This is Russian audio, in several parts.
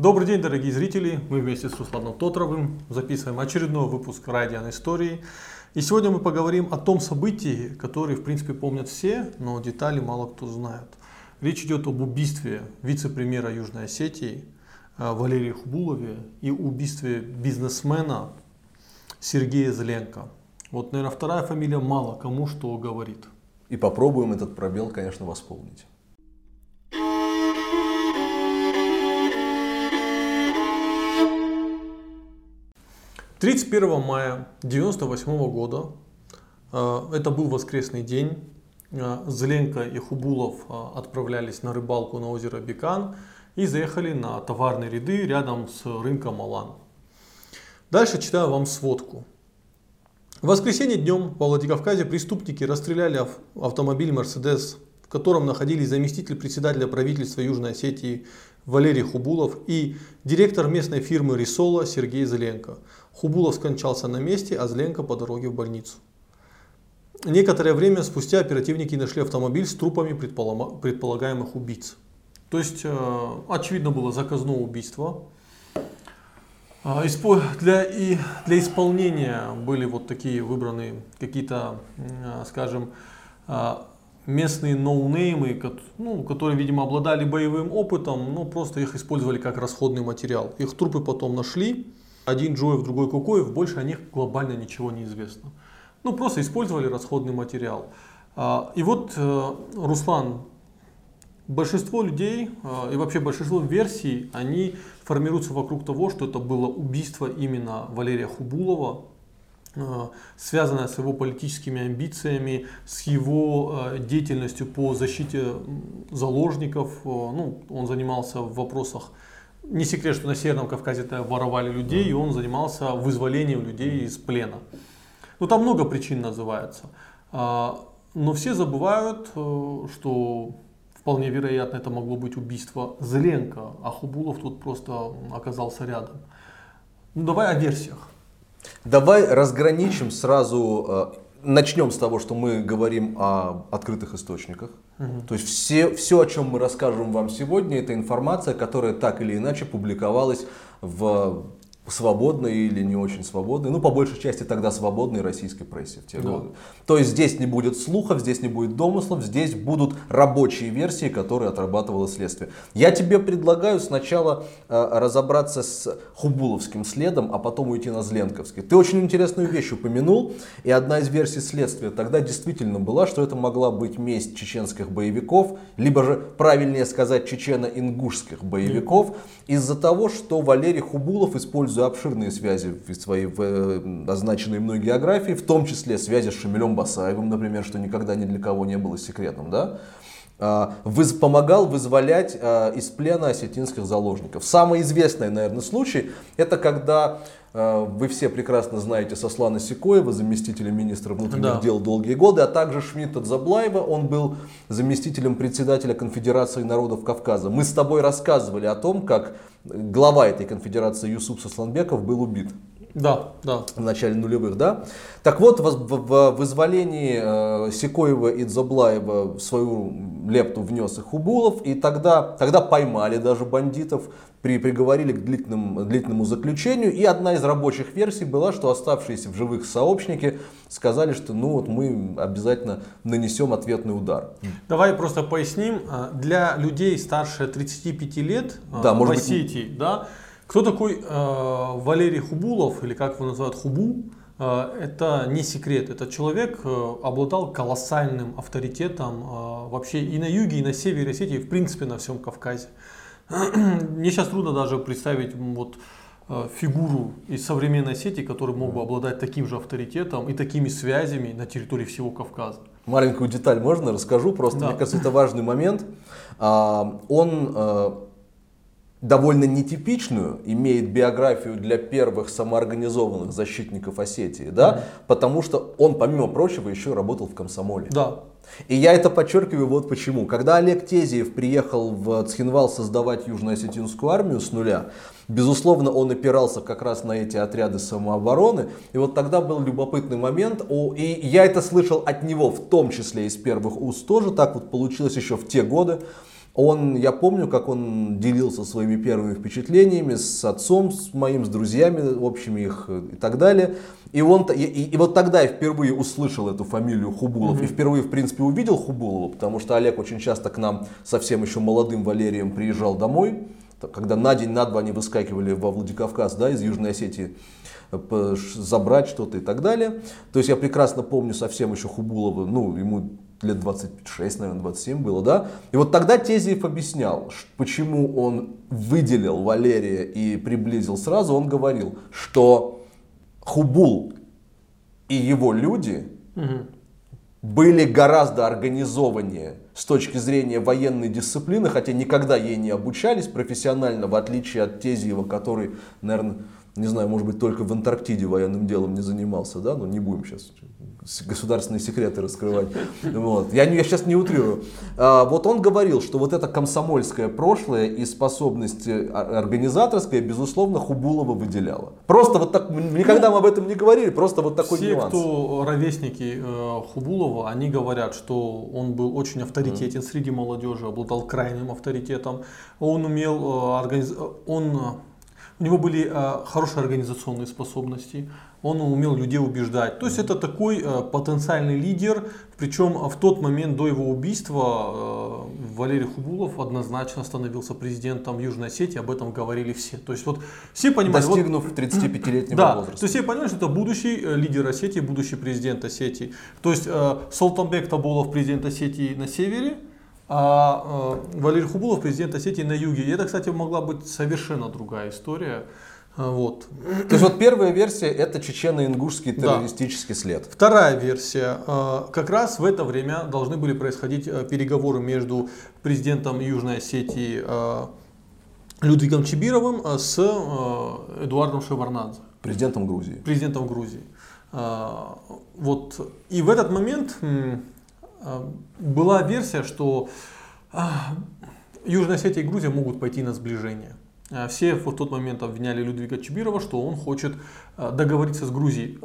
Добрый день, дорогие зрители! Мы вместе с Русланом Тотровым записываем очередной выпуск Радиан Истории. И сегодня мы поговорим о том событии, которое, в принципе, помнят все, но детали мало кто знает. Речь идет об убийстве вице-премьера Южной Осетии э, Валерия Хубулове и убийстве бизнесмена Сергея Зеленко. Вот, наверное, вторая фамилия мало кому что говорит. И попробуем этот пробел, конечно, восполнить. 31 мая 1998 года, э, это был воскресный день, э, Зеленко и Хубулов э, отправлялись на рыбалку на озеро Бекан и заехали на товарные ряды рядом с рынком Алан. Дальше читаю вам сводку. В воскресенье днем во Владикавказе преступники расстреляли автомобиль «Мерседес», в котором находились заместитель председателя правительства Южной Осетии Валерий Хубулов и директор местной фирмы «Рисола» Сергей Зеленко. Хубулов скончался на месте, а Зеленко по дороге в больницу. Некоторое время спустя оперативники нашли автомобиль с трупами предполагаемых убийц. То есть, э, очевидно, было заказное убийство. А, для, и для исполнения были вот такие выбраны какие-то, э, скажем, э, местные ноунеймы, ну, которые, видимо, обладали боевым опытом, но просто их использовали как расходный материал. Их трупы потом нашли, один Джоев, другой Кукоев, больше о них глобально ничего не известно. Ну, просто использовали расходный материал. А, и вот, э, Руслан, большинство людей э, и вообще большинство версий, они формируются вокруг того, что это было убийство именно Валерия Хубулова, Э, связанная с его политическими амбициями, с его деятельностью по защите заложников. Ну, он занимался в вопросах не секрет, что на Северном Кавказе это воровали людей, и он занимался вызволением людей из плена. Ну, там много причин называется. Но все забывают, что вполне вероятно это могло быть убийство Зеленко, а Хубулов тут просто оказался рядом. Ну, давай о версиях. Давай разграничим сразу, э, начнем с того, что мы говорим о открытых источниках. Угу. То есть все, все, о чем мы расскажем вам сегодня, это информация, которая так или иначе публиковалась в свободной или не очень свободной, ну, по большей части тогда свободной российской прессе в те да. годы. То есть здесь не будет слухов, здесь не будет домыслов, здесь будут рабочие версии, которые отрабатывало следствие. Я тебе предлагаю сначала э, разобраться с Хубуловским следом, а потом уйти на Зленковский. Ты очень интересную вещь упомянул, и одна из версий следствия тогда действительно была, что это могла быть месть чеченских боевиков, либо же, правильнее сказать, чечено-ингушских боевиков, из-за того, что Валерий Хубулов использует используя обширные связи в своей в, э, означенной мной географии, в том числе связи с Шамилем Басаевым, например, что никогда ни для кого не было секретом, да, выз, помогал вызволять а, из плена осетинских заложников. Самый известный, наверное, случай, это когда а, вы все прекрасно знаете Сослана Сикоева, заместителя министра внутренних да. дел долгие годы, а также Шмидта Дзаблаева, он был заместителем председателя Конфедерации народов Кавказа. Мы с тобой рассказывали о том, как глава этой конфедерации Юсуп Сосланбеков был убит. Да, да. В начале нулевых, да. Так вот, в, в, в вызволении э, Сикоева и Дзаблаева свою лепту внес и Хубулов, и тогда, тогда поймали даже бандитов, при, приговорили к длительному, длительному заключению. И одна из рабочих версий была, что оставшиеся в живых сообщники сказали, что ну вот мы обязательно нанесем ответный удар. Давай просто поясним. А, для людей старше 35 лет а, да, в Осетии, быть... да, кто такой э, Валерий Хубулов, или как его называют Хубу, э, это не секрет. Этот человек э, обладал колоссальным авторитетом э, вообще и на юге, и на севере Осетии, в принципе на всем Кавказе. Мне сейчас трудно даже представить вот, э, фигуру из современной сети, который мог бы обладать таким же авторитетом и такими связями на территории всего Кавказа. Маленькую деталь можно расскажу, просто да. мне кажется, это важный момент. А, он э, довольно нетипичную, имеет биографию для первых самоорганизованных защитников Осетии, да, mm-hmm. потому что он, помимо прочего, еще работал в комсомоле. Да. И я это подчеркиваю вот почему. Когда Олег Тезиев приехал в Цхинвал создавать Южно-Осетинскую армию с нуля, безусловно, он опирался как раз на эти отряды самообороны. И вот тогда был любопытный момент, и я это слышал от него, в том числе из первых уст тоже, так вот получилось еще в те годы, Он, я помню, как он делился своими первыми впечатлениями с отцом, с моим, с друзьями, общими их э, и так далее. И, он, и, и, вот тогда я впервые услышал эту фамилию Хубулов mm-hmm. и впервые, в принципе, увидел Хубулова, потому что Олег очень часто к нам совсем еще молодым Валерием приезжал домой, когда на день, на два они выскакивали во Владикавказ, да, из Южной Осетии э, забрать что-то и так далее. То есть я прекрасно помню совсем еще Хубулова, ну, ему лет 26, наверное, 27 было, да? И вот тогда Тезиев объяснял, почему он выделил Валерия и приблизил сразу. Он говорил, что Хубул и его люди угу. были гораздо организованнее с точки зрения военной дисциплины, хотя никогда ей не обучались профессионально, в отличие от Тезиева, который, наверное, не знаю, может быть, только в Антарктиде военным делом не занимался, да, но не будем сейчас государственные секреты раскрывать. Вот. Я, я сейчас не утрирую. А, вот он говорил, что вот это комсомольское прошлое и способность э, организаторская, безусловно, Хубулова выделяла. Просто вот так, никогда мы об этом не говорили, просто вот такой все, нюанс. кто ровесники э, Хубулова, они говорят, что он был очень авторитетен mm. среди молодежи, обладал крайним авторитетом. Он умел э, организ... он у него были э, хорошие организационные способности, он умел людей убеждать. То есть это такой э, потенциальный лидер, причем в тот момент до его убийства э, Валерий Хубулов однозначно становился президентом Южной Осетии, об этом говорили все. То есть вот все понимали... Достигнув вот, 35-летнего да, возраста. То есть все понимали, что это будущий э, лидер Осетии, будущий президент Осетии. То есть э, Султанбек Табулов президент Осетии на севере, а э, Валерий Хубулов президент Осетии на юге. И это, кстати, могла быть совершенно другая история. Э, вот. То есть вот первая версия это чечено-ингушский террористический да. след. Вторая версия. Э, как раз в это время должны были происходить переговоры между президентом Южной Осетии Людвигом Чебировым с Эдуардом Шеварнадзе. Президентом Грузии. Президентом Грузии. Вот. И в этот момент была версия, что а, Южная Осетия и Грузия могут пойти на сближение. А, все в тот момент обвиняли Людвига Чебирова, что он хочет договориться с Грузией.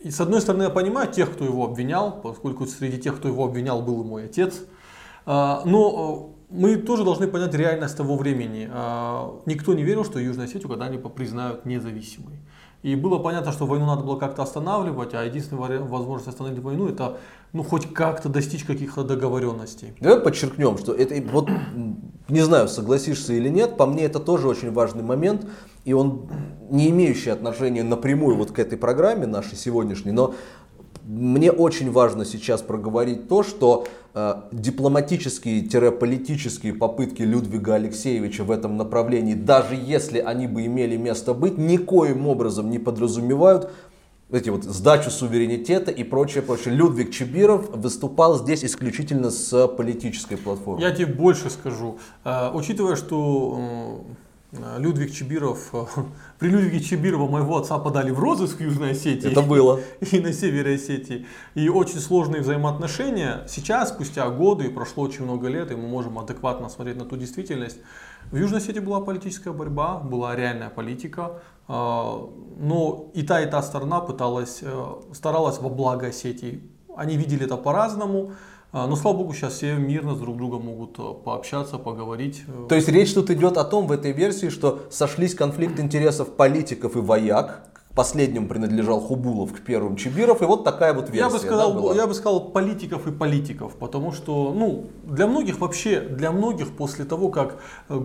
И с одной стороны, я понимаю тех, кто его обвинял, поскольку среди тех, кто его обвинял, был и мой отец. Но мы тоже должны понять реальность того времени. Никто не верил, что Южную Осетию когда-нибудь признают независимой. И было понятно, что войну надо было как-то останавливать, а единственная возможность остановить войну это ну, хоть как-то достичь каких-то договоренностей. Давай подчеркнем, что это вот не знаю, согласишься или нет, по мне это тоже очень важный момент, и он не имеющий отношения напрямую вот к этой программе нашей сегодняшней, но мне очень важно сейчас проговорить то, что э, дипломатические-политические попытки Людвига Алексеевича в этом направлении, даже если они бы имели место быть, никоим образом не подразумевают эти вот сдачу суверенитета и прочее, прочее. Людвиг Чебиров выступал здесь исключительно с политической платформы. Я тебе больше скажу. Э, учитывая, что Людвиг Чебиров, э, при Людвиге Чебирова моего отца подали в розыск в Южной Осетии. Это было. И на севере Осетии. И очень сложные взаимоотношения. Сейчас, спустя годы, прошло очень много лет, и мы можем адекватно смотреть на ту действительность. В Южной Осетии была политическая борьба, была реальная политика. Э, но и та, и та сторона пыталась, старалась во благо Осетии. Они видели это по-разному. А, но, слава богу, сейчас все мирно с друг другом могут э, пообщаться, поговорить. То есть речь тут идет о том в этой версии, что сошлись конфликт интересов политиков и вояк, последним принадлежал Хубулов, к первым Чебиров, и вот такая вот версия. Я бы сказал, да, была? я бы сказал политиков и политиков, потому что, ну, для многих вообще, для многих после того, как э,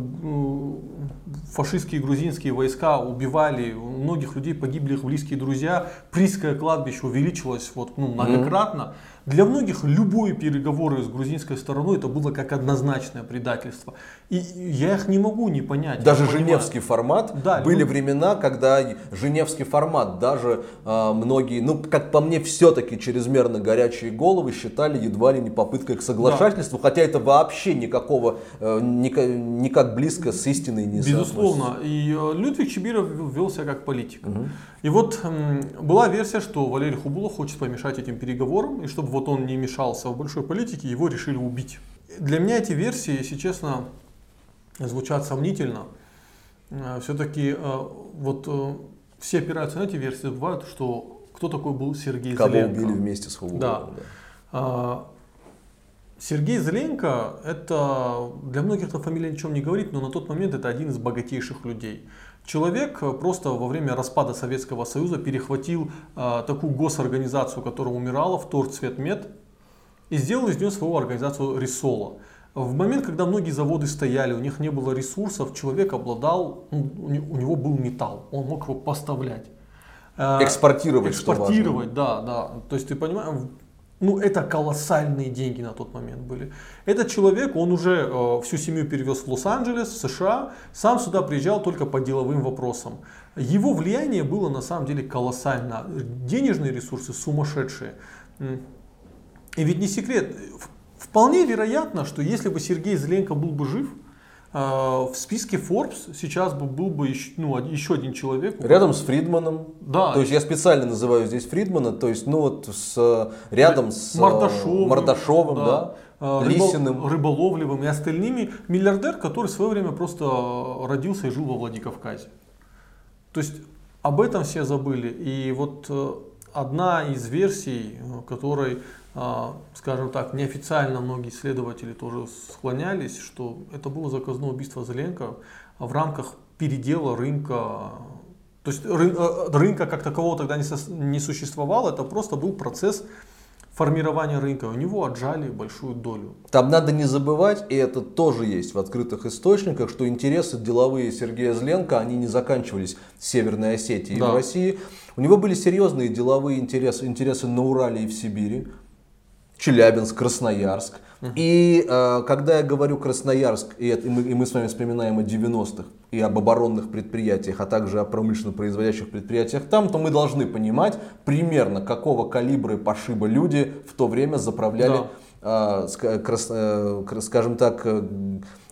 фашистские грузинские войска убивали, у многих людей погибли их близкие друзья, Присское кладбище увеличилось вот, ну, многократно. Mm-hmm. Для многих любые переговоры с грузинской стороной это было как однозначное предательство. И я их не могу не понять. Даже Женевский формат. Да, были ну... времена, когда Женевский формат даже э, многие, ну как по мне, все-таки чрезмерно горячие головы считали едва ли не попыткой к соглашательству, да. хотя это вообще никакого, э, никак, никак близко с истиной не Безусловно. И э, Людвиг Чебиров вел себя как политик. Угу. И вот была версия, что Валерий Хубулов хочет помешать этим переговорам, и чтобы вот он не мешался в большой политике, его решили убить. Для меня эти версии, если честно, звучат сомнительно. Э, Все-таки э, вот э, все опираются на эти версии, забывают, что кто такой был Сергей Кого Зеленко. убили вместе с Хубуловым. Да. да. Сергей Зеленко, это для многих эта фамилия ничем не говорит, но на тот момент это один из богатейших людей. Человек э, просто во время распада Советского Союза перехватил э, такую госорганизацию, которая умирала, в Торцветмет, и сделал из нее свою организацию Рисола. В момент, когда многие заводы стояли, у них не было ресурсов, человек обладал, ну, у него был металл, он мог его поставлять. Э, экспортировать, Экспортировать, да, да. То есть ты понимаешь, ну, это колоссальные деньги на тот момент были. Этот человек, он уже э, всю семью перевез в Лос-Анджелес, в США, сам сюда приезжал только по деловым вопросам. Его влияние было на самом деле колоссально. Денежные ресурсы сумасшедшие. И ведь не секрет, вполне вероятно, что если бы Сергей Зеленко был бы жив, э, в списке Forbes сейчас бы был бы еще, ну, еще один человек. Рядом с Фридманом. Да. То есть я специально называю здесь Фридмана, то есть ну вот с, рядом с э, Мардашовым, Мардашовым да. да Э, Лисиным. Рыболовлевым и остальными, миллиардер, который в свое время просто родился и жил во Владикавказе. То есть об этом все забыли. И вот э, одна из версий, которой, э, скажем так, неофициально многие исследователи тоже склонялись, что это было заказное убийство Зеленко в рамках передела рынка то есть рынка как такового тогда не существовало, это просто был процесс формирования рынка, у него отжали большую долю. Там надо не забывать, и это тоже есть в открытых источниках, что интересы деловые Сергея Зленко, они не заканчивались в Северной Осетии да. и в России. У него были серьезные деловые интересы, интересы на Урале и в Сибири. Челябинск, Красноярск. И э, когда я говорю Красноярск, и, это, и, мы, и мы с вами вспоминаем о 90-х и об оборонных предприятиях, а также о промышленно производящих предприятиях там, то мы должны понимать примерно какого калибра и пошиба люди в то время заправляли, да. э, крас, э, скажем так, э,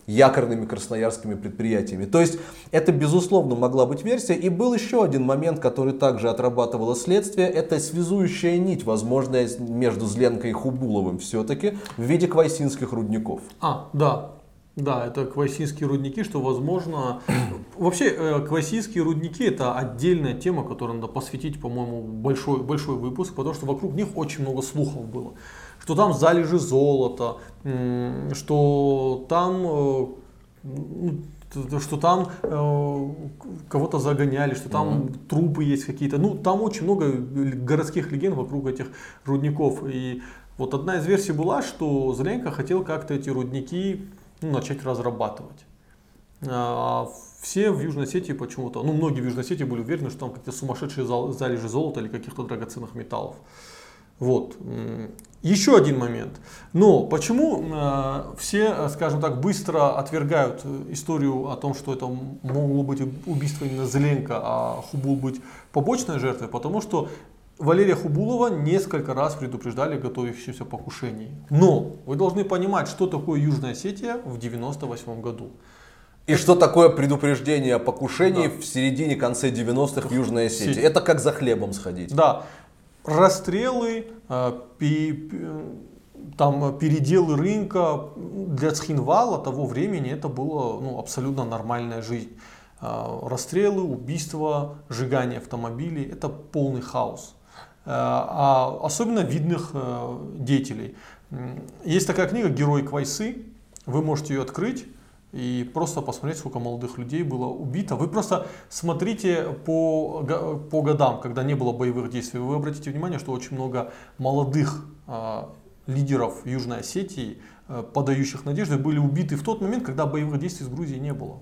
якорными красноярскими предприятиями. То есть это безусловно могла быть версия. И был еще один момент, который также отрабатывало следствие. Это связующая нить, возможная между Зленкой и Хубуловым все-таки в виде квайсинских рудников. А, да, да, это квасийские рудники, что возможно... Вообще, э, квасийские рудники это отдельная тема, которую надо посвятить, по-моему, большой, большой выпуск, потому что вокруг них очень много слухов было что там залежи золота, что там э, ну, что там э, кого-то загоняли, что там mm-hmm. трупы есть какие-то. Ну, там очень много городских легенд вокруг этих рудников. И вот одна из версий была, что Зеленко хотел как-то эти рудники ну, начать разрабатывать. А все в Южной Осетии почему-то, ну, многие в Южной Осетии были уверены, что там какие-то сумасшедшие залежи золота или каких-то драгоценных металлов. Вот. Еще один момент. Но почему э, все, скажем так, быстро отвергают историю о том, что это могло быть убийство именно Зеленко, а Хубул быть побочной жертвой? Потому что Валерия Хубулова несколько раз предупреждали о готовящемся покушении. Но вы должны понимать, что такое Южная Осетия в 1998 году. И что такое предупреждение о покушении да. в середине-конце 90-х в Южной Осетии? Это как за хлебом сходить. Да расстрелы, э, там, переделы рынка для Цхинвала того времени это было ну, абсолютно нормальная жизнь. Э, расстрелы, убийства, сжигание автомобилей – это полный хаос. Э, а особенно видных деятелей. Есть такая книга «Герой Квайсы», вы можете ее открыть, и просто посмотреть, сколько молодых людей было убито. Вы просто смотрите по, по годам, когда не было боевых действий. Вы обратите внимание, что очень много молодых э, лидеров Южной Осетии, э, подающих надежды, были убиты в тот момент, когда боевых действий с Грузией не было.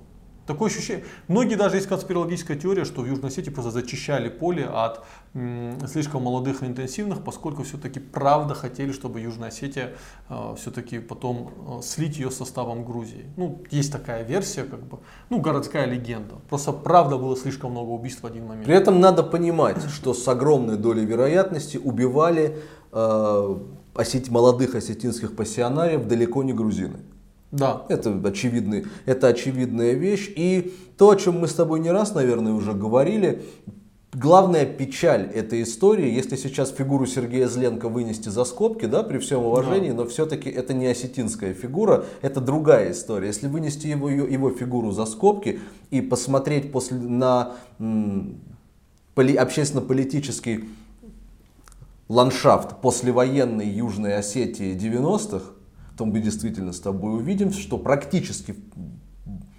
Такое ощущение. Многие даже есть конспирологическая теория, что в Южной Осетии просто зачищали поле от м, слишком молодых и интенсивных, поскольку все-таки правда хотели, чтобы Южная Осетия э, все-таки потом э, слить ее составом Грузии. Ну, есть такая версия, как бы, ну, городская легенда. Просто правда было слишком много убийств в один момент. При этом надо понимать, что с огромной долей вероятности убивали э, осет... молодых осетинских пассионариев далеко не грузины. Да. Это, очевидный, это очевидная вещь. И то, о чем мы с тобой не раз, наверное, уже говорили, главная печаль этой истории, если сейчас фигуру Сергея Зленко вынести за скобки, да, при всем уважении, да. но все-таки это не осетинская фигура, это другая история. Если вынести его, его фигуру за скобки и посмотреть после, на поли, общественно-политический ландшафт послевоенной Южной Осетии 90-х, то мы действительно с тобой увидим, что практически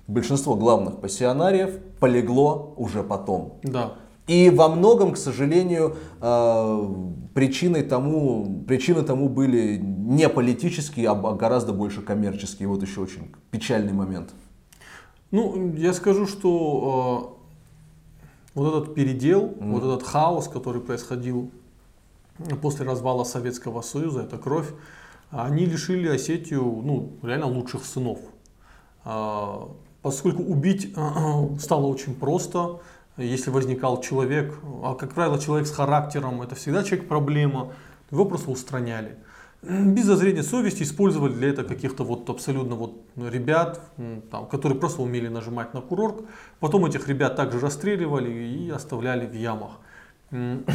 большинство главных пассионариев полегло уже потом. Да. И во многом, к сожалению, э, причиной тому, причины тому были не политические, а гораздо больше коммерческие. Вот еще очень печальный момент. Ну, я скажу, что э, вот этот передел, mm. вот этот хаос, который происходил после развала Советского Союза, это кровь, они лишили Осетию ну, реально лучших сынов. Э, поскольку убить э, стало очень просто, если возникал человек, а как правило человек с характером, это всегда человек-проблема, его просто устраняли. Без зазрения совести использовали для этого каких-то вот абсолютно вот ребят, там, которые просто умели нажимать на курорт. Потом этих ребят также расстреливали и оставляли в ямах.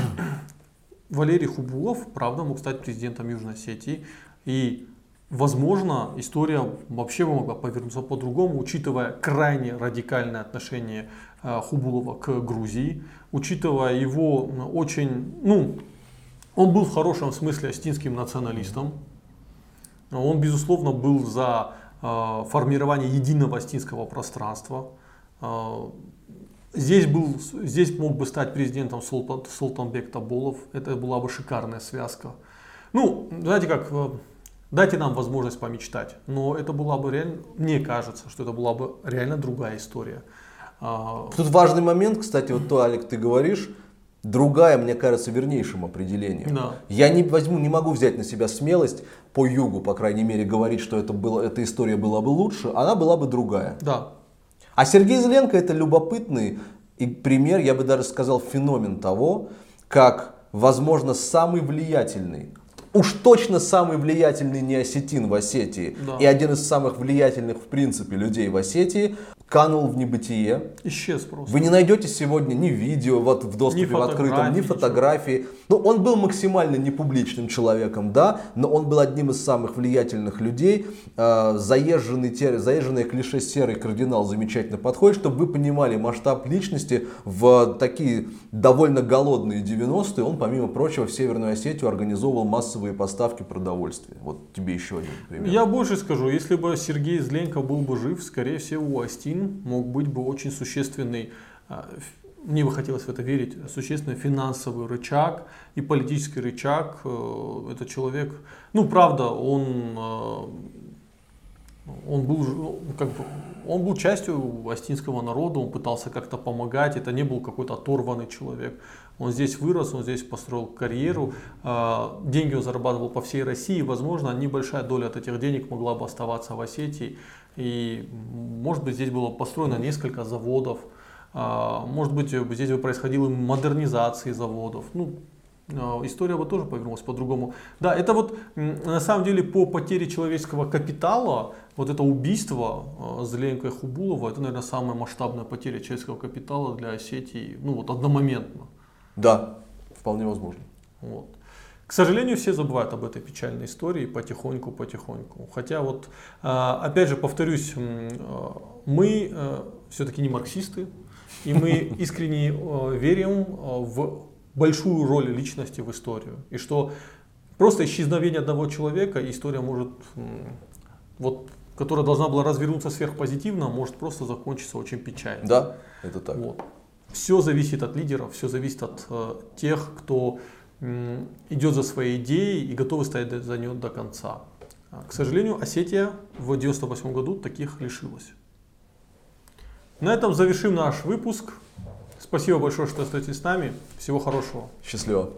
Валерий Хубулов, правда, мог стать президентом Южной Осетии. И Возможно, история вообще могла повернуться по-другому, учитывая крайне радикальное отношение э, Хубулова к Грузии, учитывая его очень, ну, он был в хорошем смысле астинским националистом, он, безусловно, был за э, формирование единого астинского пространства. Э, здесь, был, здесь мог бы стать президентом Султан, Султанбек Таболов, это была бы шикарная связка. Ну, знаете как, Дайте нам возможность помечтать. Но это была бы реально, мне кажется, что это была бы реально другая история. А, Тут важный момент, кстати, вот то, Алик, ты говоришь, другая, мне кажется, вернейшим определением. Да. Я не возьму, не могу взять на себя смелость по югу, по крайней мере, говорить, что это было, эта история была бы лучше, она была бы другая. Да. А Сергей Зеленко это любопытный и пример, я бы даже сказал, феномен того, как, возможно, самый влиятельный уж точно самый влиятельный неосетин в Осетии да. и один из самых влиятельных в принципе людей в Осетии канул в небытие. Исчез просто. Вы не найдете сегодня ни видео вот в доступе в открытом, ни фотографии. Ну, он был максимально непубличным человеком, да, но он был одним из самых влиятельных людей. Э, заезженный, заезженный клише серый кардинал замечательно подходит, чтобы вы понимали масштаб личности в такие довольно голодные 90-е. Он, помимо прочего, в Северную Осетию организовывал массовые поставки продовольствия. Вот тебе еще один пример. Я больше скажу, если бы Сергей Зленко был бы жив, скорее всего, Астин мог быть бы очень существенный, а, мне бы хотелось в это верить, существенный финансовый рычаг и политический рычаг. Э, этот человек, ну правда, он, э, он был ну, как бы, он был частью астинского народа, он пытался как-то помогать, это не был какой-то оторванный человек. Он здесь вырос, он здесь построил карьеру, а, деньги он зарабатывал по всей России, возможно, небольшая доля от этих денег могла бы оставаться в Осетии. И, может быть, здесь было построено несколько заводов, а, может быть, здесь бы происходила модернизация заводов. Ну, а, история бы тоже повернулась по-другому. Да, это вот на самом деле по потере человеческого капитала, вот это убийство Зеленко и Хубулова, это, наверное, самая масштабная потеря человеческого капитала для Осетии, ну вот одномоментно. Да, вполне возможно. Вот. К сожалению, все забывают об этой печальной истории потихоньку-потихоньку. Хотя вот, а, опять же, повторюсь, а, мы а, все-таки не марксисты, и мы искренне верим в большую роль личности в историю. И что просто исчезновение одного человека, история может, вот, которая должна была развернуться сверхпозитивно, может просто закончиться очень печально. Да, это так. Вот. Все зависит от лидеров, все зависит от э, тех, кто идет за своей идеей и готовы стоять за нее до конца. А, к сожалению, Осетия в 1998 году таких лишилась. На этом завершим наш выпуск. Спасибо большое, что остаетесь с нами. Всего хорошего. Счастливо.